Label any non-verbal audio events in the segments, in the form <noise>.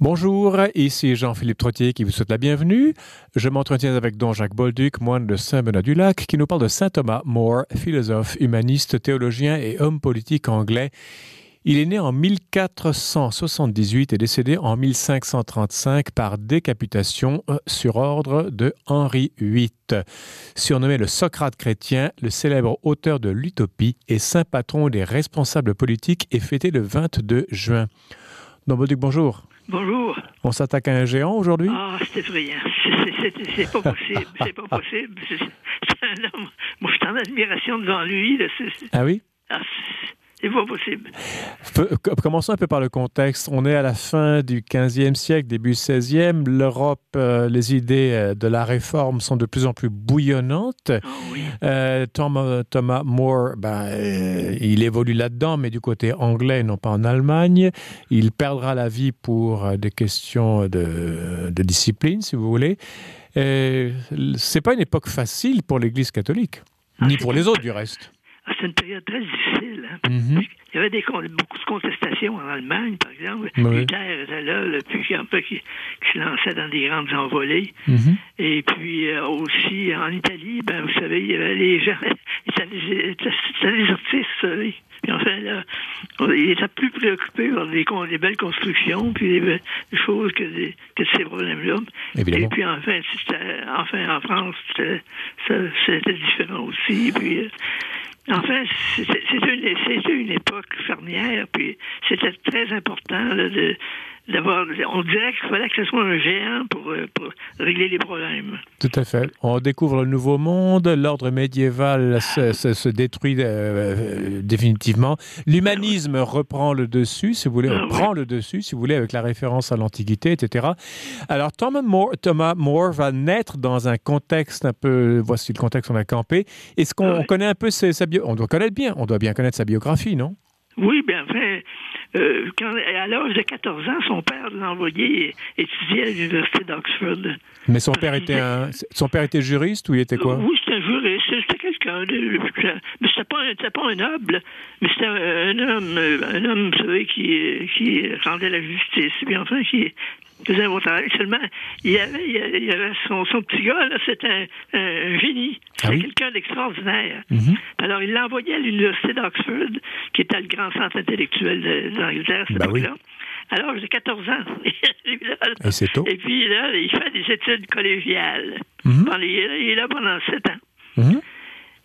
Bonjour, ici Jean-Philippe Trottier qui vous souhaite la bienvenue. Je m'entretiens avec Don Jacques Bolduc, moine de Saint-Benoît-du-Lac, qui nous parle de Saint Thomas More, philosophe, humaniste, théologien et homme politique anglais. Il est né en 1478 et décédé en 1535 par décapitation euh, sur ordre de Henri VIII. Surnommé le Socrate chrétien, le célèbre auteur de l'Utopie et saint patron des responsables politiques est fêté le 22 juin. Don Bolduc, bonjour. Bonjour. On s'attaque à un géant aujourd'hui? Ah, c'est effrayant. C'est pas possible. C'est pas possible. C'est un homme. Moi, je suis en admiration devant lui. Là. Ah oui? Ah, c'est pas possible. Commençons un peu par le contexte. On est à la fin du 15e siècle, début 16e. L'Europe, euh, les idées euh, de la réforme sont de plus en plus bouillonnantes. Oh, oui. euh, Thomas, Thomas, More, ben, euh, il évolue là-dedans, mais du côté anglais, non pas en Allemagne. Il perdra la vie pour des questions de, de, discipline, si vous voulez. C'est pas une époque facile pour l'Église catholique, ah, ni pour les autres du reste. Ah, c'est une période très difficile. Hein? Mm -hmm. Il y avait des, beaucoup de contestations en Allemagne, par exemple. Oui. Hitler était là, là puis un peu qui, qui, se lançait dans des grandes envolées. Mm -hmm. Et puis euh, aussi en Italie, ben, vous savez, il y avait les gens, c'était <laughs> les artistes, vous savez. Puis enfin, là, il était plus préoccupé par des, des belles constructions, puis des, des choses que, que ces problèmes-là. Et puis enfin, enfin, en France, c'était différent aussi. Puis, euh, Enfin, c'était une, une, époque fermière, puis c'était très important là, de d'avoir. On dirait qu'il fallait que ce soit un géant pour, pour, régler les problèmes. Tout à fait. On découvre le nouveau monde, l'ordre médiéval ah. se, se, se, détruit euh, définitivement. L'humanisme ah, oui. reprend le dessus, si vous voulez, ah, prend oui. le dessus, si vous voulez, avec la référence à l'Antiquité, etc. Alors, Thomas More, Thomas More va naître dans un contexte un peu. Voici le contexte qu'on a campé. Est-ce qu'on connaît un peu sa, sa bio... On doit connaître bien, on doit bien connaître sa biographie, non? Oui, bien, enfin, euh, quand, à l'âge de 14 ans, son père l'a envoyé étudier à l'université d'Oxford. Mais son père était un, son père était juriste ou il était quoi? Oui, c'était un juriste. C'était quelqu'un de, mais c'était pas, c'était pas un noble, mais c'était un homme, un homme, vous savez, qui, qui rendait la justice. Puis enfin, qui faisait un bon travail. Seulement, il y avait, il y avait son, son petit gars, là, c'était un, un, génie. C'était ah oui? quelqu'un d'extraordinaire. Mm -hmm. Alors, il l'a envoyé à l'université d'Oxford, qui était le grand centre intellectuel d'Angleterre à cette ben époque-là. Oui. Alors, j'ai 14 ans. <laughs> et c'est tôt. Et puis, là, il fait des études collégiales. Mm -hmm. pendant, il, est là pendant 7 ans.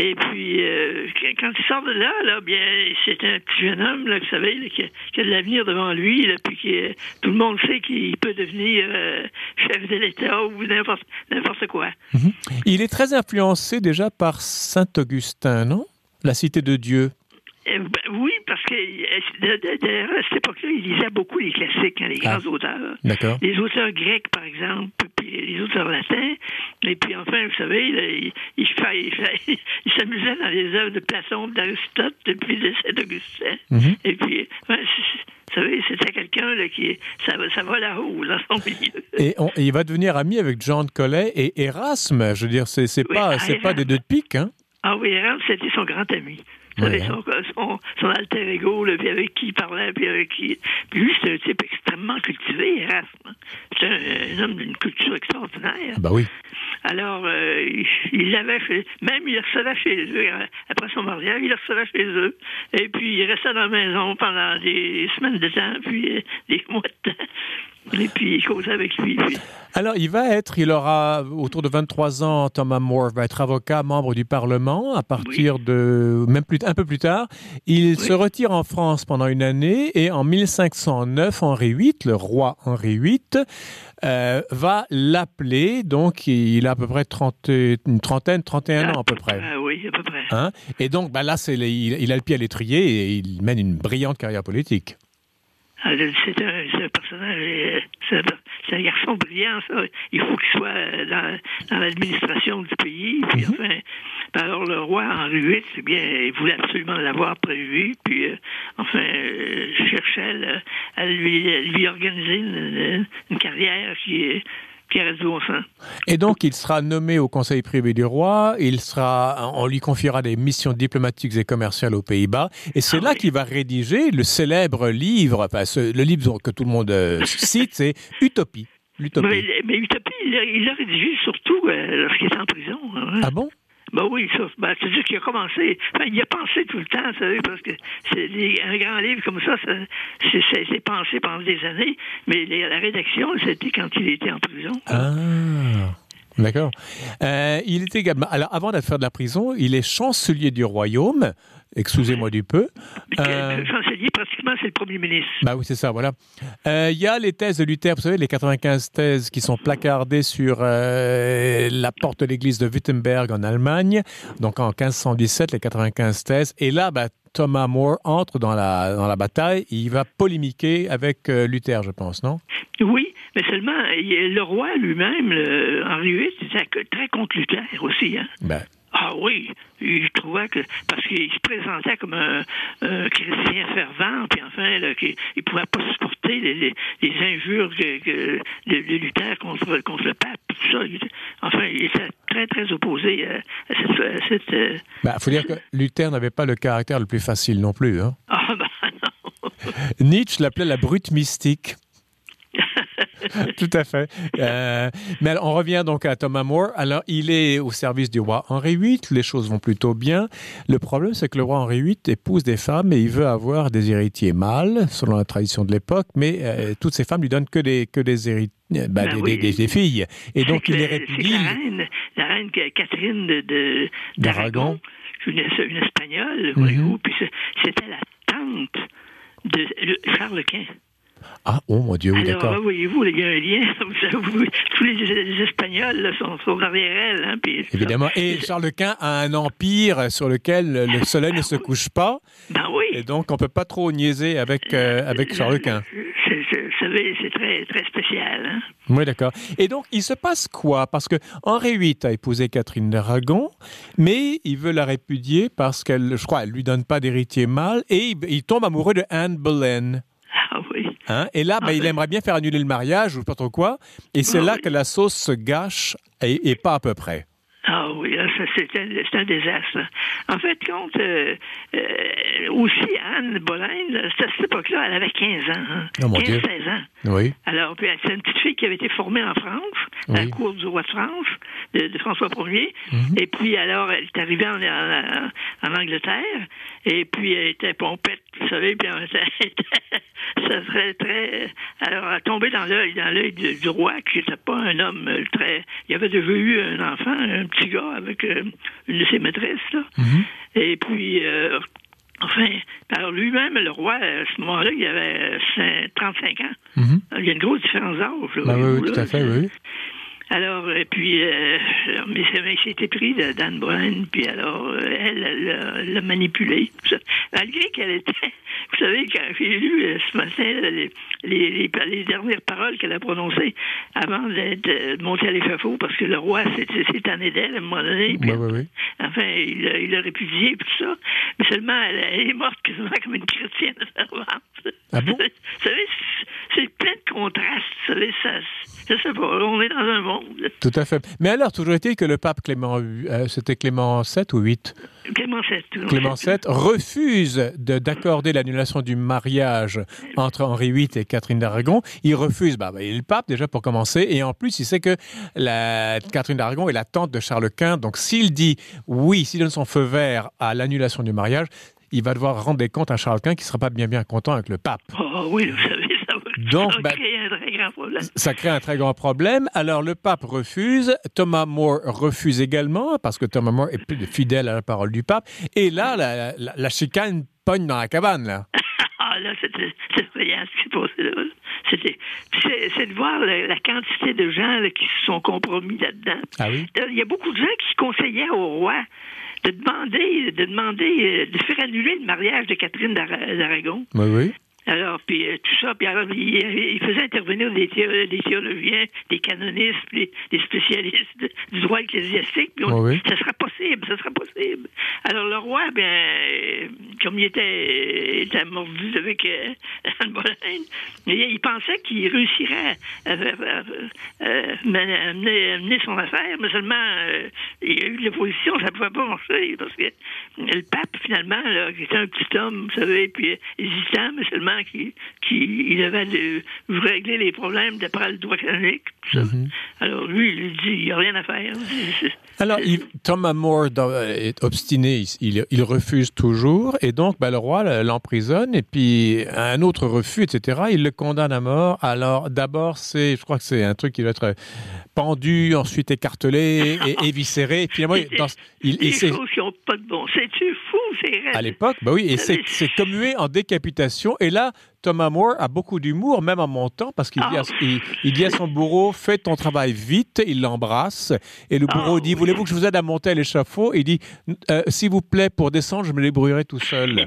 Et puis, euh, quand il sort de là, là bien, c'est un petit jeune homme, là, vous savez, là, qui, a, qui, a, de l'avenir devant lui, là, puis qui, tout le monde sait qu'il peut devenir euh, chef de l'État ou n'importe quoi. -hmm. Il est très influencé déjà par Saint Augustin, non? La cité de Dieu. Euh, ben, oui, que à cette époque-là, il lisait beaucoup les classiques, hein, les grands ah, auteurs. D'accord. Les auteurs grecs, par exemple, puis les auteurs latins. Et puis enfin, vous savez, là, il, il, il, <laughs> il s'amusait dans les œuvres de Platon, d'Aristote, puis de Saint-Augustin. Mm -hmm. Et puis, enfin, vous savez, c'était quelqu'un qui ça, ça va là-haut, dans son milieu. <laughs> Et, on, et, il va devenir ami avec Jean de Collet et Erasme. Je veux dire, c'est oui, pas, ah, pas des deux de pique, hein? Ah oui, Erasme, c'était son grand ami. Son, son, son, alter ego, là, puis avec qui il parlait, puis avec qui. Puis lui, c'est un type extrêmement cultivé, Erasme. C'est un, un, homme d'une culture extraordinaire. Bah oui. Alors, euh, il l'avait fait. Même, il recevait chez eux. Après son mariage, il recevait chez eux. Et puis, il restait dans la maison pendant des semaines de temps, puis des <laughs> mois de temps. Et puis, il causait avec lui. Puis... Alors, il va être, il aura autour de 23 ans, Thomas More va être avocat, membre du Parlement à partir oui. de, même plus, un peu plus tard. Il oui. se retire en France pendant une année et en 1509, Henri VIII, le roi Henri VIII, euh, va l'appeler. Donc, il a à peu près 30, une trentaine, 31 ah, ans à peu près. Ah, oui, à peu près. Hein? Et donc, ben là, il, il, a le pied à l'étrier et il mène une brillante carrière politique. Ah, c'est un, un, personnage, c'est un, garçon brillant, ça. Il faut qu'il soit dans, dans l'administration du pays. Puis, mm -hmm. enfin, alors le roi Henri VIII, c'est bien, il voulait absolument l'avoir prévu. Puis, euh, enfin, euh, cherchait là, à lui, à lui organiser une, une, carrière qui, sens. Et donc, il sera nommé au Conseil privé du roi. Il sera, on lui confiera des missions diplomatiques et commerciales aux Pays-Bas. Et c'est Ah là oui. qu'il va rédiger le célèbre livre, enfin, ce- le livre que tout le monde euh, <laughs> cite, c'est Utopie. L'utopie. Mais, mais Utopie, il l'a rédigé surtout euh, lorsqu'il était en prison. hein. Ah bon? Ben oui, ça, ben, c'est-à-dire qu'il a commencé, enfin, il a pensé tout le temps, vous savez, parce que c'est un grand livre comme ça, ça c'est c'est- c'est pensé pendant des années, mais la rédaction, c'était quand il était en prison. Ah, d'accord. Euh, il également, alors avant d'être faire de la prison, il est chancelier du royaume. Excusez-moi du peu. Euh, Le chancelier, pratiquement, c'est le premier ministre. Bah oui, c'est ça, voilà. Euh, Il y a les thèses de Luther, vous savez, les 95 thèses qui sont placardées sur euh, la porte de l'église de Wittenberg en Allemagne, donc en 1517, les 95 thèses. Et là, bah, Thomas More entre dans la, dans la bataille, il va polémiquer avec Luther, je pense, non? Oui, mais seulement, il- le roi lui-même, le- Henri VIII, était très contre Luther aussi. Hein? ben, Ah oui, il trouvait que parce qu'il se présentait comme un, un chrétien fervent, puis enfin là, qu'il il pouvait pas supporter les, les, les injures que, de Luther contre, contre le pape, tout ça. Il enfin, il était très très opposé à, à cette, à cette, euh, ben, faut dire que Luther n'avait pas le caractère le plus facile non plus. Hein. ah <laughs> ben non. <laughs> Nietzsche l'appelait la brute mystique. <laughs> Tout à fait. Euh, mais on revient donc à Thomas More. Alors, il est au service du roi Henri VIII. Les choses vont plutôt bien. Le problème, c'est que le roi Henri VIII épouse des femmes et il veut avoir des héritiers mâles, selon la tradition de l'époque. Mais euh, toutes ces femmes lui donnent que des, que des héritiers. bah, Ben des, oui. des- des filles. Et donc, il les que La reine, la reine Catherine de, D'Aragon. une, une espagnole, voyez-vous, puis c'est- c'était la tante de le- Charles Quint. Ah, oh mon Dieu, oui, d'accord. là, voyez-vous, <laughs> vous- tous les, les Espagnols là, sont, sont derrière elle. Hein, puis, Évidemment. Et <laughs> Charles Quint a un empire sur lequel le soleil ne se couche pas. Ben oui. Et donc, on peut pas trop niaiser avec, euh, avec Charles Quint. C'est- c'est- Vous savez, c'est très, très spécial. Hein? Oui, d'accord. Et donc, il se passe quoi? Parce que Henri VIII a épousé Catherine d'Aragon, mais il veut la répudier parce qu'elle, je crois, elle lui donne pas d'héritier mâle, et il, il tombe amoureux de Anne Boleyn. Ah oui. Hein? Et là, ben, il aimerait bien faire annuler le mariage, ou pas trop quoi, et c'est Ah là oui. que la sauce se gâche, et, et pas à peu près. Ah oui, ça, c'est un, désastre. En fait, compte, euh, euh, aussi, Anne Boleyn, à cette époque-là, elle avait 15 ans. hein. Oh, mon Dieu. 15-16 ans. Oui. Alors, puis, c'est une petite fille qui avait été formée en France, à la cour du roi de France, de, de François Ier. Mhm. Et puis, alors, elle est arrivée en, en- en Angleterre. Et puis, elle était pompette, vous savez, puis elle était- <laughs> ça serait très... Alors, elle tombée dans l'œil, dans l'œil du, du roi, qui n'était pas un homme très... Il avait déjà eu un enfant, un petit gars, avec euh, une de ses maîtresses, là. Mhm. Et puis, euh, enfin, alors lui-même, le roi, à ce moment-là, il avait euh, cin- 35 ans. Mhm. Il y a une grosse différence d'âge. là, Ben oui, tout à fait, oui. Alors, et puis, euh, mais s'était pris de Dan Brown, puis alors, euh, elle, elle l'a- manipulé. Malgré qu'elle était, <laughs> vous savez, quand j'ai lu euh, ce matin les, les, les, les dernières paroles qu'elle a prononcées avant d'être euh, de monter à l'échafaud, parce que le roi s'est tanné d'elle à un moment donné, puis. Enfin, il l'a il répudié et tout ça. Mais seulement, elle, elle est morte quasiment comme une chrétienne fervente. Ah bon? <laughs> Vous savez, c'est c'est plein de contrastes. Vous savez, ça, je sais pas, on est dans un monde. Tout à fait. Mais alors, toujours est-il que le pape Clément, euh, c'était Clément VII ou 8 Clément VII. Clément VII refuse de- d'accorder l'annulation du mariage entre Henri VIII et Catherine d'Aragon. Il refuse, bah, bah, il est le pape déjà pour commencer, et en plus il sait que la, Catherine d'Aragon est la tante de Charles Quint, donc s'il dit oui, s'il donne son feu vert à l'annulation du mariage, il va devoir rendre des comptes à Charles Quint qui ne sera pas bien bien content avec le pape. Oh oui, vous savez, Donc, ça ben- créer un très grand problème. Ça crée un très grand problème. Alors le pape refuse, Thomas More refuse également, parce que Thomas More est plus fidèle à la parole du pape. Et là, la, la- la chicane pogne dans la cabane. Là. <laughs> Ah là, c'était c'est ce qui s'est passé là. C'est, de voir la, la quantité de gens là, qui se sont compromis là-dedans. Ah oui? Il y a beaucoup de gens qui conseillaient au roi de demander, de demander, euh, de faire annuler le mariage de Catherine d'Ara- d'Aragon. Oui, oui. Alors, puis euh, tout ça, puis alors, il, il faisait intervenir des, thé- des théologiens, des canonistes, puis des spécialistes du droit ecclésiastique, puis on, Oh oui. ça sera possible, ça sera possible. Alors, le roi, euh, comme il était, était mordu avec euh, <laughs> Anne Boleyn, il, il pensait qu'il réussirait à, à- à- à- à mener, à mener- à mener son affaire, mais seulement, euh, il y a eu de l'opposition, ça ne pouvait pas marcher, parce que le pape, finalement, là, qui était un petit homme, vous savez, puis euh, hésitant, mais seulement qu'il qui, il devait de, régler les problèmes d'après le droit canonique. tout ça. Alors, lui, il dit, il n'y a rien à faire. Alors, il, Thomas euh, est obstiné, il, il- il refuse toujours, et donc ben, le roi l'emprisonne, et puis un autre refus, etc. Il le condamne à mort. Alors, d'abord, c'est, je crois que c'est un truc qui doit être pendu, ensuite écartelé et éviscéré. Et puis, moi, dans- il, des s'est- choses qui n'ont pas de bon. C'est-tu fou, c'est raide. à l'époque, bah oui, et c'est c'est commué en décapitation. Et là, Thomas More a beaucoup d'humour, même en montant, parce qu'il dit, à- il, il dit à son bourreau Fais ton travail vite. Il l'embrasse. Et le bourreau Ah, dit oui. Voulez-vous que je vous aide à monter à l'échafaud? Il dit Euh, S'il vous plaît, pour descendre, je me débrouillerai tout seul.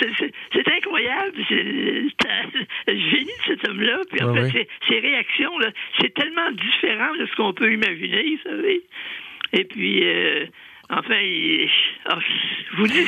C'est- c'est- C'est incroyable, c'est le génie de cet homme-là. Puis en fait, ses, ses réactions, c'est tellement différent de ce qu'on peut imaginer, vous savez. Et puis, euh, enfin, il- je vous dis,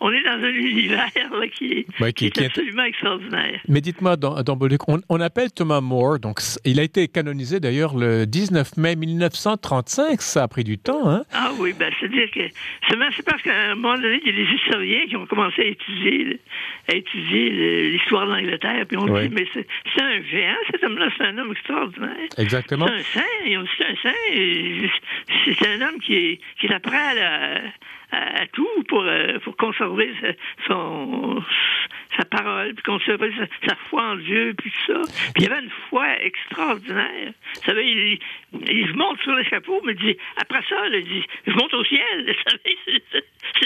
on est dans un univers là, qui, est, Ouais, qui qui- qui est est- absolument extraordinaire. Mais dites-moi, dans, dans Bolduc, on, on appelle Thomas More, donc il a été canonisé d'ailleurs le 19 mai 1935. Ça a pris du temps, hein Ah oui, ben, c'est-à-dire que c'est parce qu'à un moment donné, il y a des historiens qui ont commencé à étudier, à étudier l'histoire de l'Angleterre, puis on Ouais. dit, mais c'est un géant, cet homme-là, c'est un homme extraordinaire. Exactement. C'est un saint, ils ont dit c'est un saint. C'est un homme qui est, qui prêt à, la- à- tout pour, euh, pour conserver son, sa parole, puis conserver sa, sa foi en Dieu, puis tout ça. Puis il y avait une foi extraordinaire. Vous savez, il, il monte sur le chapeau, mais il dit, après ça, il dit, je monte au ciel. <laughs> Vous savez, c'est-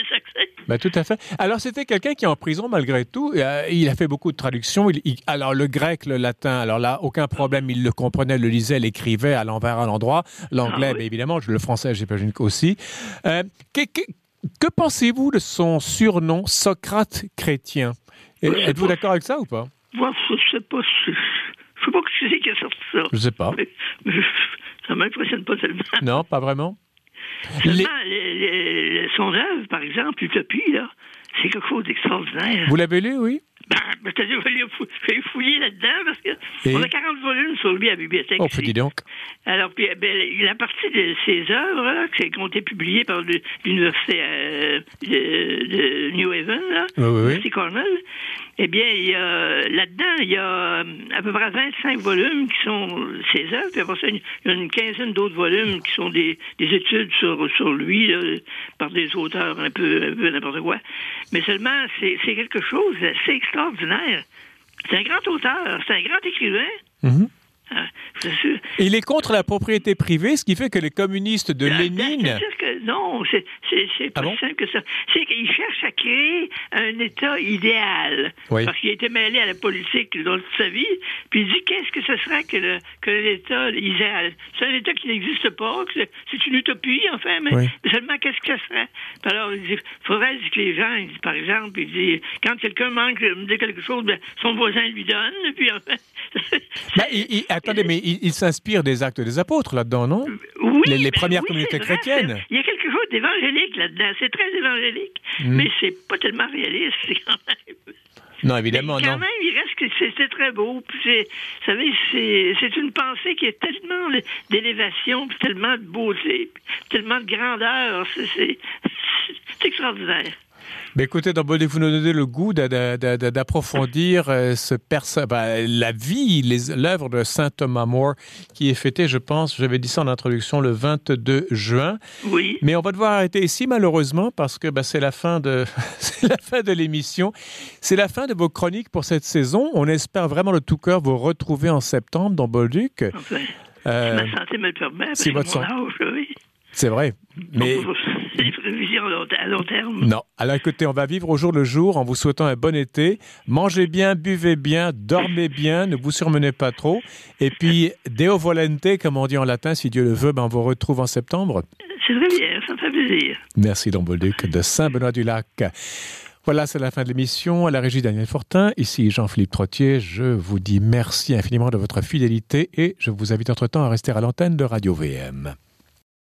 ça que c'est. Ben, tout à fait. Alors, c'était quelqu'un qui est en prison malgré tout. Euh, il a fait beaucoup de traductions. Il- il- alors, le grec, le latin, alors là, aucun problème. Il le comprenait, le lisait, l'écrivait à l'envers, à l'endroit. L'anglais, Ah oui. ben, évidemment, le français, j'imagine aussi. Euh, que que- que pensez-vous de son surnom Socrate chrétien? Êtes-vous d'accord avec ça ou pas? Moi, je sais pas. Je sais pas qui c'est qui a sorti ça. Je sais pas. Mais- mais ça m'impressionne pas tellement. Non, pas vraiment? Les- Seulement, les- les- les- son œuvre, par exemple, Utopie, là, c'est quelque chose d'extraordinaire. Vous l'avez lu, oui? C'est-à-dire, vais fouiller là-dedans parce que Et? on a 40 volumes sur lui à la bibliothèque. Oh, dis donc. Alors, puis, ben, la partie de ses œuvres, là, qui ont été publiées par l'Université euh, de, de New Haven, là, Oui, oui, oui. l'Université Cornell, eh bien, là-dedans, il y a euh, à peu près 25 volumes qui sont ses œuvres, puis après ça, il y a une quinzaine d'autres volumes qui sont des, des études sur, lui, par des auteurs un peu, un peu n'importe quoi. Mais seulement, c'est c'est quelque chose d'assez extraordinaire. C'est un grand auteur, c'est un grand écrivain. Sûr. Il est contre la propriété privée, ce qui fait que les communistes de Ah, Lénine... C'est-à-dire que non, c'est pas Ah bon? simple que ça. C'est qu'il cherche à créer un État idéal. Oui. Parce qu'il a été mêlé à la politique dans toute sa vie. Puis il dit qu'est-ce que ce serait que le que l'État idéal C'est un État qui n'existe pas, c'est- une utopie, enfin, mais Oui. seulement qu'est-ce que ce serait Puis Alors, il dit il faudrait que les gens, il dit, par exemple, il dit quand quelqu'un manque dit quelque chose, ben, son voisin lui donne. Puis enfin. <laughs> Ben, il- il- attendez, mais il, il s'inspire des actes des apôtres là-dedans, non? Oui, Les- les ben premières oui, communautés vrai, chrétiennes. Il y a quelque chose d'évangélique là-dedans. C'est très évangélique. Mm. Mais c'est pas tellement réaliste, c'est quand même. Non, évidemment, Mais quand non. même, il reste que c'est c'est très beau. Puis vous savez, c'est, une pensée qui est tellement d'élévation, puis tellement de beauté, puis tellement de grandeur. C'est extraordinaire. Mais écoutez, dans Bolé, vous nous donnez le goût d'a- d'a- d'a- d'approfondir euh, ce ben, la vie, l'œuvre de saint Thomas More, qui est fêtée, je pense, j'avais dit ça en introduction, le 22 juin. Oui. Mais on va devoir arrêter ici, malheureusement, parce que ben, c'est la fin de <laughs> c'est la fin de l'émission. C'est la fin de vos chroniques pour cette saison. On espère vraiment de tout cœur vous retrouver en septembre dans Bolduc. Enfin, Euh, ma santé me le permet. si votre mon âge, oui. C'est vrai. Mais <laughs> à long, terme. Non. Alors écoutez, on va vivre au jour le jour en vous souhaitant un bon été. Mangez bien, buvez bien, dormez bien, ne vous surmenez pas trop. Et puis, Deo volente, comme on dit en latin, si Dieu le veut, ben, on vous retrouve en septembre. C'est très bien, ça me fait plaisir. Merci, Don Bolduc de Saint-Benoît-du-Lac. Voilà, c'est la fin de l'émission. À la régie Daniel Fortin, ici Jean-Philippe Trottier. Je vous dis merci infiniment de votre fidélité et je vous invite entre-temps à rester à l'antenne de Radio VM.